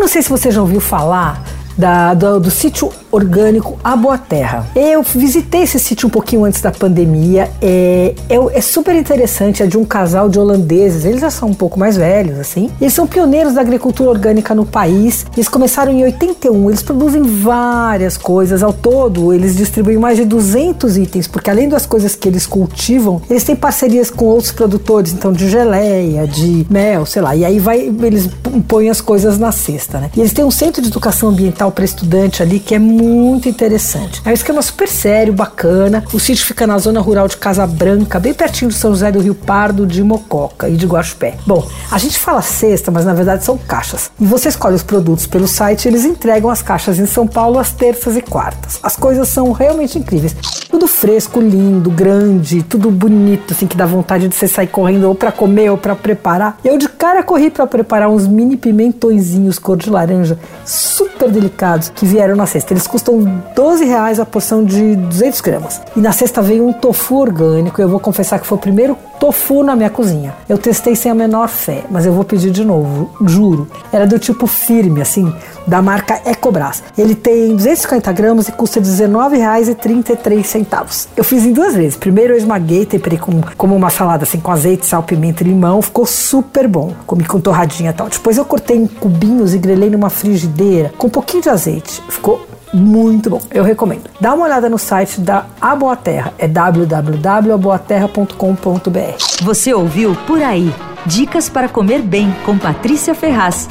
Não sei se você já ouviu falar da, do, do, sítio orgânico A Boa Terra. Eu visitei esse sítio um pouquinho antes da pandemia. É, é, é, super interessante, é de um casal de holandeses. Eles já são um pouco mais velhos, assim. Eles são pioneiros da agricultura orgânica no país. Eles começaram em 81. Eles produzem várias coisas. Ao todo, eles distribuem mais de 200 itens, porque além das coisas que eles cultivam, eles têm parcerias com outros produtores, então de geleia, de mel, sei lá. E aí vai, eles põem as coisas na cesta, né? E eles têm um centro de educação ambiental para estudante ali que é interessante. É um esquema super sério, bacana. O sítio fica na zona rural de Casa Branca, bem pertinho de São José do Rio Pardo, de Mococa e de Guaxupé. Bom, a gente fala cesta, mas na verdade são caixas. E você escolhe os produtos pelo site e eles entregam as caixas em São Paulo às terças e quartas. As coisas são realmente incríveis. Fresco, lindo, grande, tudo bonito, assim, que dá vontade de você sair correndo ou para comer ou para preparar. Eu de cara corri para preparar uns mini pimentõezinhos cor de laranja, super delicados que vieram na cesta. Eles custam 12 reais a porção de 200 gramas. E na cesta veio um tofu orgânico. Eu vou confessar que foi o primeiro tofu na minha cozinha. Eu testei sem a menor fé, mas eu vou pedir de novo, juro. Era do tipo firme, assim, da marca Ecobras. Ele tem 250 gramas e custa R$19,33. Eu fiz em duas vezes. Primeiro eu esmaguei, temperei com, como uma salada, assim, com azeite, sal, pimenta e limão. Ficou super bom. Comi com torradinha e tal. Depois eu cortei em cubinhos e grelhei numa frigideira com um pouquinho de azeite. Ficou muito bom, eu recomendo. Dá uma olhada no site da A Boa Terra, é www.aboaterra.com.br. Você ouviu Por Aí, dicas para comer bem com Patrícia Ferraz.